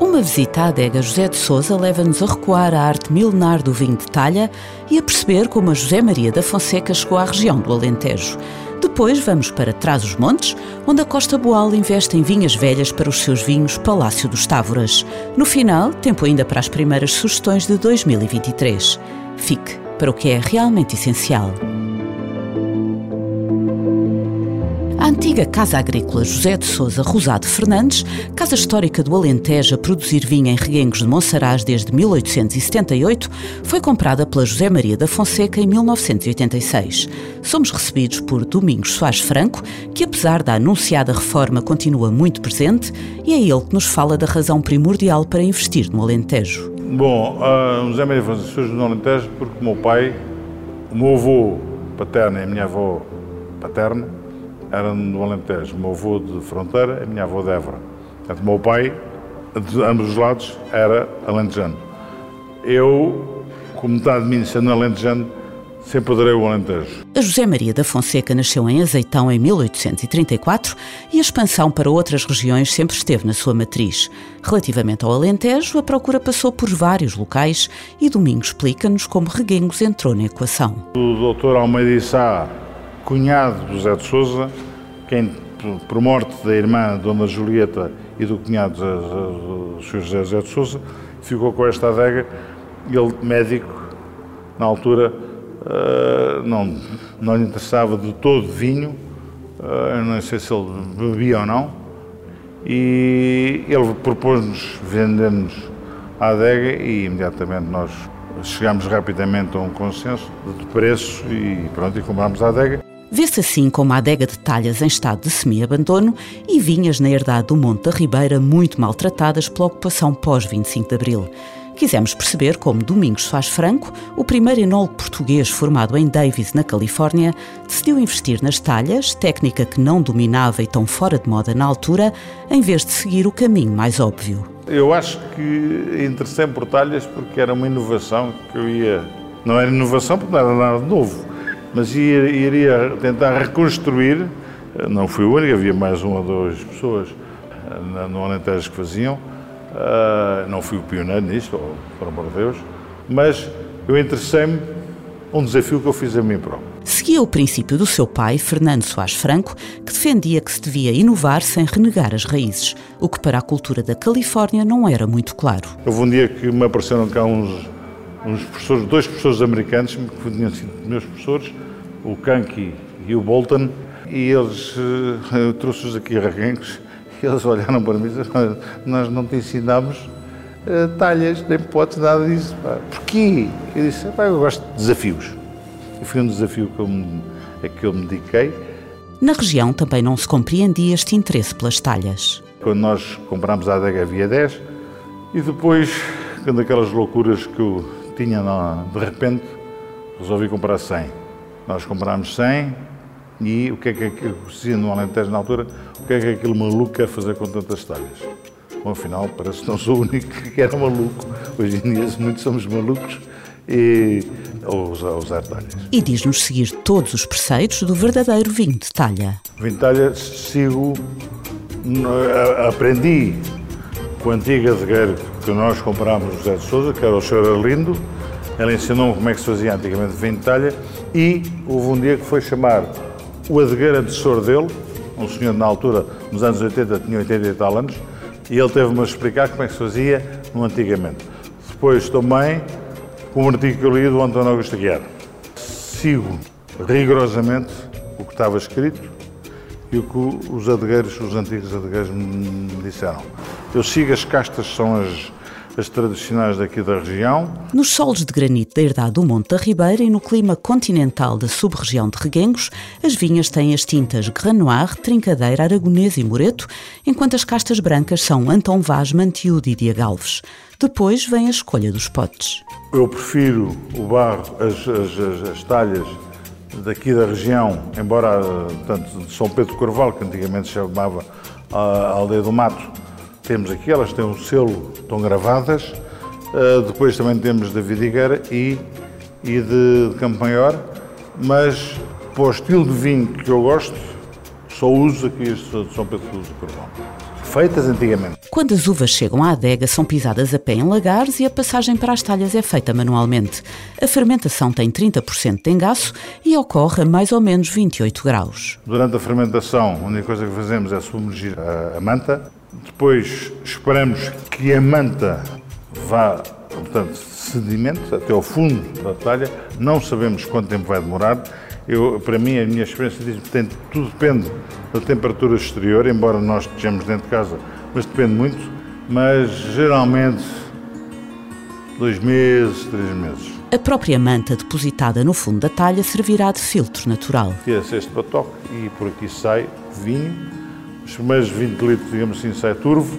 Uma visita à adega José de Souza leva-nos a recuar à arte milenar do vinho de talha e a perceber como a José Maria da Fonseca chegou à região do Alentejo. Depois vamos para Trás-os-Montes, onde a Costa Boal investe em vinhas velhas para os seus vinhos Palácio dos Távoras. No final, tempo ainda para as primeiras sugestões de 2023. Fique para o que é realmente essencial. A antiga Casa Agrícola José de Souza Rosado Fernandes, casa histórica do Alentejo a produzir vinho em Reguengos de Monsaraz desde 1878, foi comprada pela José Maria da Fonseca em 1986. Somos recebidos por Domingos Soares Franco, que apesar da anunciada reforma continua muito presente, e é ele que nos fala da razão primordial para investir no Alentejo. Bom, José Maria Fonseca surge no Alentejo porque o meu pai, o meu avô paterno e a minha avó paterna era no Alentejo. O meu avô de Fronteira, a minha avó de Évora. Portanto, o meu pai, de ambos os lados, era alentejano. Eu, como metade de mim sendo alentejano, sempre adorei o Alentejo. A José Maria da Fonseca nasceu em Azeitão em 1834 e a expansão para outras regiões sempre esteve na sua matriz. Relativamente ao Alentejo, a procura passou por vários locais e Domingos explica-nos como Reguengos entrou na equação. O doutor Almeida Sá cunhado do José de Souza, quem, por morte da irmã Dona Julieta e do cunhado do Sr. José, José de Souza, ficou com esta adega. Ele, médico, na altura, uh, não, não lhe interessava de todo vinho, uh, não sei se ele bebia ou não, e ele propôs-nos vender-nos a adega e imediatamente nós chegámos rapidamente a um consenso de preço e pronto, e comprámos a adega. Vê-se assim como a adega de talhas em estado de semi-abandono e vinhas na herdade do Monte da Ribeira muito maltratadas pela ocupação pós-25 de Abril. Quisemos perceber como Domingos Soares Franco, o primeiro enólogo português formado em Davis, na Califórnia, decidiu investir nas talhas, técnica que não dominava e tão fora de moda na altura, em vez de seguir o caminho mais óbvio. Eu acho que interessei por talhas porque era uma inovação que eu ia... Não era inovação porque não era nada novo mas iria tentar reconstruir, não fui o único, havia mais uma ou duas pessoas eh, no Alentejo que faziam, eh, não fui o pioneiro nisto, por amor de Deus, mas eu interessei-me um desafio que eu fiz a mim próprio. Seguia o princípio do seu pai, Fernando Soares Franco, que defendia que se devia inovar sem renegar as raízes, o que para a cultura da Califórnia não era muito claro. Houve um dia que me apareceram cá uns uns professores, dois professores americanos que tinham sido meus professores, o Kanki e o Bolton, e eles uh, trouxe-os aqui a Reguengos, e eles olharam para mim e disseram, nós não te ensinamos uh, talhas, nem podes nada disso. Pá. Porquê? Eu disse, pá, eu gosto de desafios. E foi um desafio que eu me, a que eu me dediquei. Na região também não se compreendia este interesse pelas talhas. Quando nós comprámos a adega havia 10 e depois, quando aquelas loucuras que eu tinha, de repente, resolvi comprar 100. Nós comprámos 100 e o que é que aquilo dizia no Alentejo na altura, o que é que aquele maluco quer fazer com tantas talhas? Bom, afinal, parece que não sou o único que era maluco. Hoje em dia muitos somos malucos e usar, usar talhas. E diz-nos seguir todos os preceitos do verdadeiro vinho de talha. Vinho de talha sigo, aprendi com a antiga adegueira que nós comprámos José de Souza, que era o Sr. Arlindo, ele ensinou-me como é que se fazia antigamente vinho de talha e houve um dia que foi chamar o adegueiro antecessor dele, um senhor na altura, nos anos 80, tinha 80 e tal anos, e ele teve-me a explicar como é que se fazia no antigamente. Depois também com um artigo que eu li do António Augusto Guiar. Sigo rigorosamente o que estava escrito e o que os adegueiros, os antigos adegueiros me disseram. Eu sigo as castas, são as, as tradicionais daqui da região. Nos solos de granito da herdade do Monte da Ribeira e no clima continental da sub-região de Reguengos, as vinhas têm as tintas Grand Noir, Trincadeira, Aragonês e Moreto, enquanto as castas brancas são Anton Vaz, Mantiúde e Diagalves. Depois vem a escolha dos potes. Eu prefiro o barro, as, as, as, as talhas daqui da região, embora tanto de São Pedro Corval, que antigamente se chamava a Aldeia do Mato, temos aqui, elas têm um selo, estão gravadas. Uh, depois também temos da Vidigueira e, e de, de Campo Maior, mas para o estilo de vinho que eu gosto, só uso aqui este de São Pedro do Corval feitas antigamente. Quando as uvas chegam à adega, são pisadas a pé em lagares e a passagem para as talhas é feita manualmente. A fermentação tem 30% de engaço e ocorre a mais ou menos 28 graus. Durante a fermentação, a única coisa que fazemos é submergir a, manta. Depois esperamos que a manta vá, portanto, sedimento até ao fundo da talha. Não sabemos quanto tempo vai demorar eu, para mim, a minha experiência diz que tudo depende da temperatura exterior, embora nós estejamos dentro de casa, mas depende muito. Mas geralmente, dois meses, três meses. A própria manta depositada no fundo da talha servirá de filtro natural. Tira-se este batoque e por aqui sai vinho. Os primeiros 20 litros, digamos assim, sai turvo,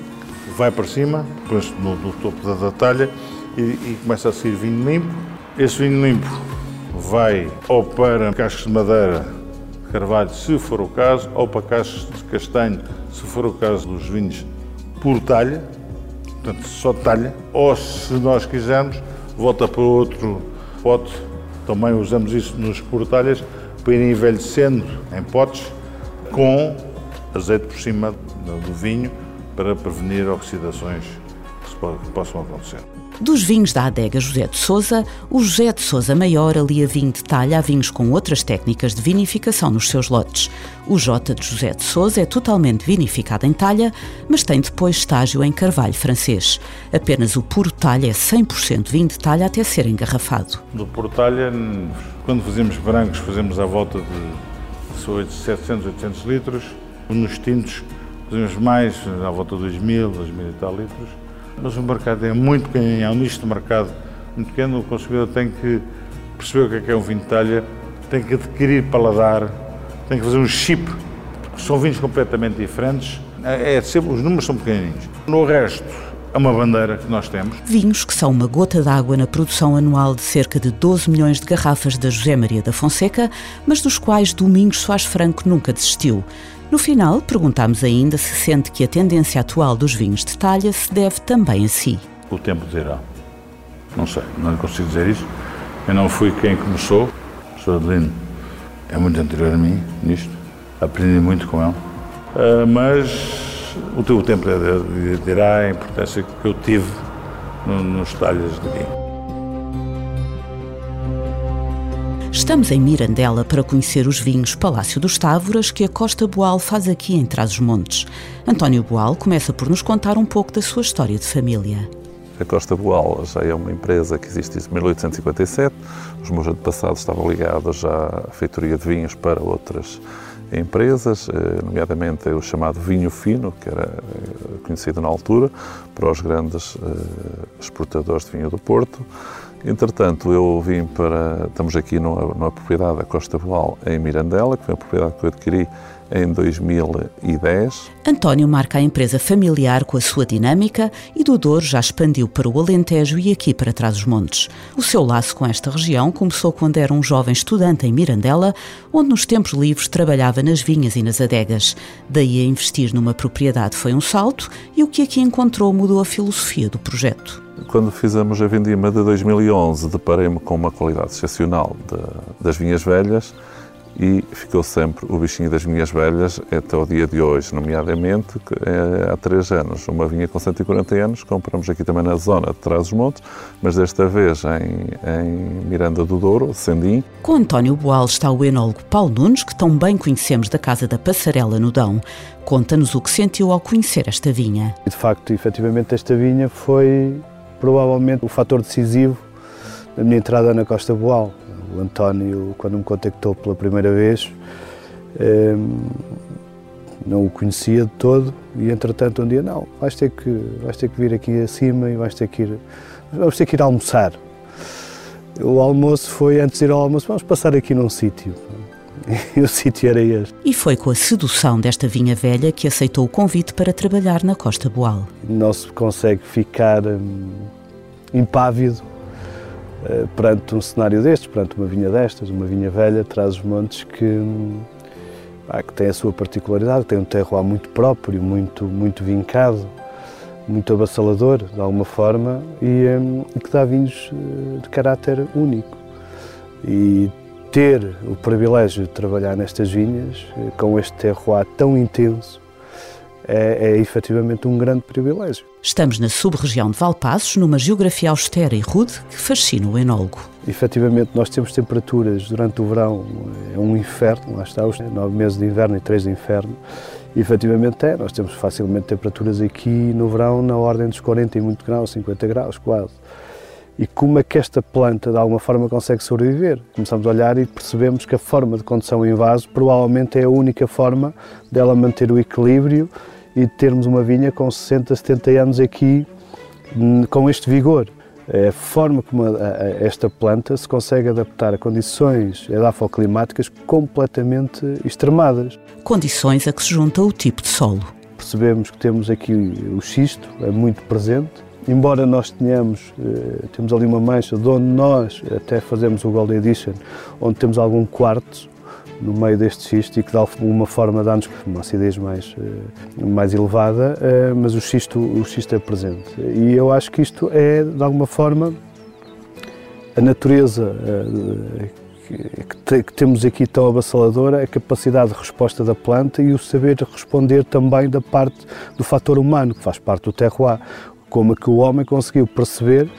vai para cima, põe-se no, no, topo da, da talha e, e começa a sair vinho limpo. Esse vinho limpo vai ou para cascos de madeira de carvalho, se for o caso, ou para cascos de castanho, se for o caso dos vinhos por talha, portanto só talha, ou se nós quisermos, volta para outro pote, também usamos isso nos portalhas, para ir envelhecendo em potes com azeite por cima do vinho para prevenir oxidações que possam acontecer. Dos vinhos da adega José de Souza, o José de Souza Maior alia vinho de talha a vinhos com outras técnicas de vinificação nos seus lotes. O J de José de Souza é totalmente vinificado em talha, mas tem depois estágio em carvalho francês. Apenas o puro talha é 100% vinho de talha até ser engarrafado. Do puro talha, quando fazemos brancos, fazemos à volta de 700, 800 litros. Nos tintos, fazemos mais, à volta de 2.000, 2.000 e tal litros mas o mercado é muito pequeno, é um nicho de mercado muito pequeno, o consumidor tem que perceber o que é, que é um vinho de talha, tem que adquirir paladar, tem que fazer um chip, porque são vinhos completamente diferentes, é, é sempre, os números são pequenininhos. No resto, é uma bandeira que nós temos. Vinhos que são uma gota d'água na produção anual de cerca de 12 milhões de garrafas da José Maria da Fonseca, mas dos quais Domingos Soares Franco nunca desistiu. No final, perguntámos ainda se sente que a tendência atual dos vinhos de talha se deve também a si. O tempo dirá. Não sei, não consigo dizer isso. Eu não fui quem começou. O Sr. Adelino é muito anterior a mim nisto. Aprendi muito com ele. Uh, mas o tempo dirá a importância que eu tive nos talhas de vinho. Estamos em Mirandela para conhecer os vinhos Palácio dos Távoras que a Costa Boal faz aqui em Trás-os-Montes. António Boal começa por nos contar um pouco da sua história de família. A Costa Boal já é uma empresa que existe desde 1857. Os meus antepassados estavam ligados já à feitoria de vinhos para outras empresas, eh, nomeadamente o chamado vinho fino, que era eh, conhecido na altura, para os grandes eh, exportadores de vinho do Porto. Entretanto, eu vim para. Estamos aqui numa, numa propriedade da Costa Boal, em Mirandela, que foi uma propriedade que eu adquiri em 2010. António marca a empresa familiar com a sua dinâmica e do Douro já expandiu para o Alentejo e aqui para trás os montes. O seu laço com esta região começou quando era um jovem estudante em Mirandela, onde nos tempos livres trabalhava nas vinhas e nas adegas. Daí a investir numa propriedade foi um salto e o que aqui encontrou mudou a filosofia do projeto. Quando fizemos a Vindima de 2011, deparei-me com uma qualidade excepcional de, das vinhas velhas e ficou sempre o bichinho das minhas velhas até o dia de hoje, nomeadamente é, há três anos. Uma vinha com 140 anos, compramos aqui também na zona de Trás-os-Montes, mas desta vez em, em Miranda do Douro, Sendim. Com António Boal está o enólogo Paulo Nunes, que tão bem conhecemos da Casa da Passarela no Dão. Conta-nos o que sentiu ao conhecer esta vinha. De facto, efetivamente, esta vinha foi provavelmente o fator decisivo da minha entrada na Costa Boal. O António, quando me contactou pela primeira vez, ehm, não o conhecia de todo e entretanto um dia não, vais ter que, vais ter que vir aqui acima e vais ter que ir, vamos ter que ir almoçar. O almoço foi, antes de ir ao almoço, vamos passar aqui num sítio. E o sítio era este. E foi com a sedução desta vinha velha que aceitou o convite para trabalhar na Costa Boal. Não se consegue ficar hum, impávido perante um cenário destes, perante uma vinha destas, uma vinha velha, traz os montes que, hum, que tem a sua particularidade, tem um terroir muito próprio, muito, muito vincado, muito avassalador, de alguma forma, e, um, e que dá vinhos uh, de caráter único. E ter o privilégio de trabalhar nestas vinhas, com este terroir tão intenso, é, é efetivamente um grande privilégio. Estamos na sub-região de Valpassos, numa geografia austera e rude que fascina o enólogo. Efetivamente, nós temos temperaturas durante o verão, é um inferno, lá está, os nove meses de inverno e três de inverno. E, efetivamente é, nós temos facilmente temperaturas aqui no verão na ordem dos 40 e muito graus, 50 graus quase. E como é que esta planta de alguma forma consegue sobreviver? Começamos a olhar e percebemos que a forma de condução em vaso provavelmente é a única forma dela manter o equilíbrio e termos uma vinha com 60, 70 anos aqui hum, com este vigor. É a forma como a, a, esta planta se consegue adaptar a condições edafoclimáticas completamente extremadas. Condições a que se junta o tipo de solo. Percebemos que temos aqui o xisto, é muito presente, embora nós tenhamos, eh, temos ali uma mancha de onde nós até fazemos o Gold Edition, onde temos algum quartzo, no meio deste xisto e que de alguma forma dá-nos uma acidez mais, eh, mais elevada, eh, mas o xisto, o xisto é presente. E eu acho que isto é, de alguma forma, a natureza eh, que temos aqui tão avassaladora, a capacidade de resposta da planta e o saber responder também da parte do fator humano, que faz parte do terroir, como é que o homem conseguiu perceber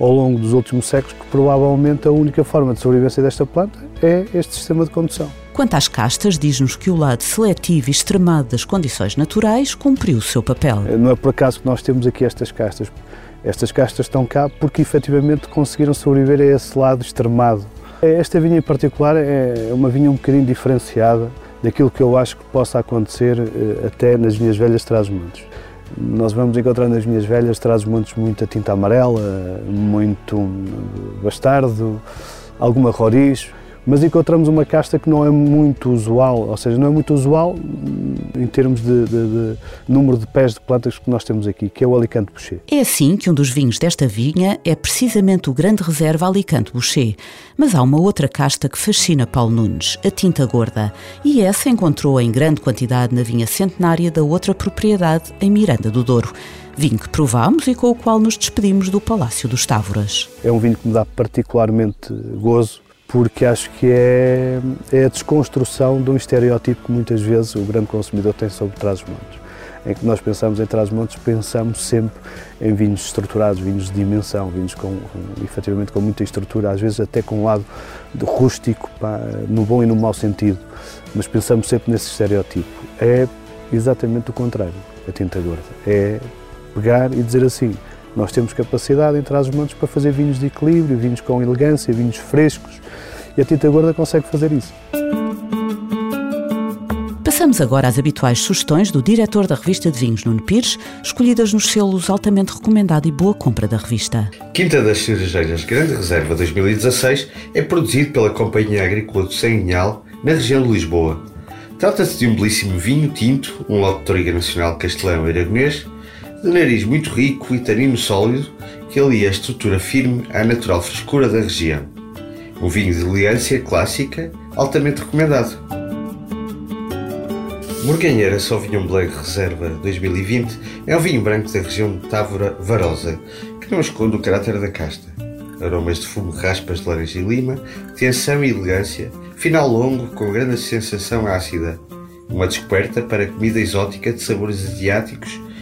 ao longo dos últimos séculos que provavelmente a única forma de sobrevivência desta planta é este sistema de condução. Quanto às castas, diz-nos que o lado seletivo e extremado das condições naturais cumpriu o seu papel. Não é por acaso que nós temos aqui estas castas. Estas castas estão cá porque efetivamente conseguiram sobreviver a esse lado extremado. Esta vinha em particular é uma vinha um bocadinho diferenciada daquilo que eu acho que possa acontecer eh, até nas vinhas velhas Trás-Montes. Nós vamos encontrar nas vinhas velhas Trás-Montes muita tinta amarela, muito bastardo, alguma roriz, mas encontramos uma casta que não é muito usual, ou seja, não é muito usual em termos de, de, de número de pés de plantas que nós temos aqui, que é o Alicante Boucher. É assim que um dos vinhos desta vinha é precisamente o grande reserva Alicante Boucher. Mas há uma outra casta que fascina Paulo Nunes, a tinta gorda, e essa encontrou em grande quantidade na vinha centenária da outra propriedade em Miranda do Douro vinho que provámos e com o qual nos despedimos do Palácio dos Távoras. É um vinho que me dá particularmente gozo, porque acho que é, é a desconstrução de um estereótipo que muitas vezes o grande consumidor tem sobre Trás-os-Montes. Em que nós pensamos em Trás-os-Montes, pensamos sempre em vinhos estruturados, vinhos de dimensão, vinhos com, com, efetivamente com muita estrutura, às vezes até com um lado rústico, pá, no bom e no mau sentido, mas pensamos sempre nesse estereótipo. É exatamente o contrário, a tinta gorda. É pegar e dizer assim, nós temos capacidade em Trás-os-Montes para fazer vinhos de equilíbrio, vinhos com elegância, vinhos frescos, e a tinta gorda consegue fazer isso. Passamos agora às habituais sugestões do diretor da revista de vinhos, Nuno Pires, escolhidas nos selos altamente recomendado e boa compra da revista. Quinta das Cerejeiras Grande Reserva 2016 é produzido pela Companhia Agrícola do Senhal, na região de Lisboa. Trata-se de um belíssimo vinho tinto, um lote de Toriga Nacional Castelão Aragonês, de nariz muito rico e tanino sólido que alia a estrutura firme à natural frescura da região. Um vinho de elegância clássica, altamente recomendado. Morganheira Sauvignon Blanc Reserva 2020 é um vinho branco da região de Távora Varosa, que não esconde o caráter da casta. Aromas de fumo, raspas de laranja e lima, tensão e elegância, final longo com grande sensação ácida. Uma descoberta para comida exótica de sabores asiáticos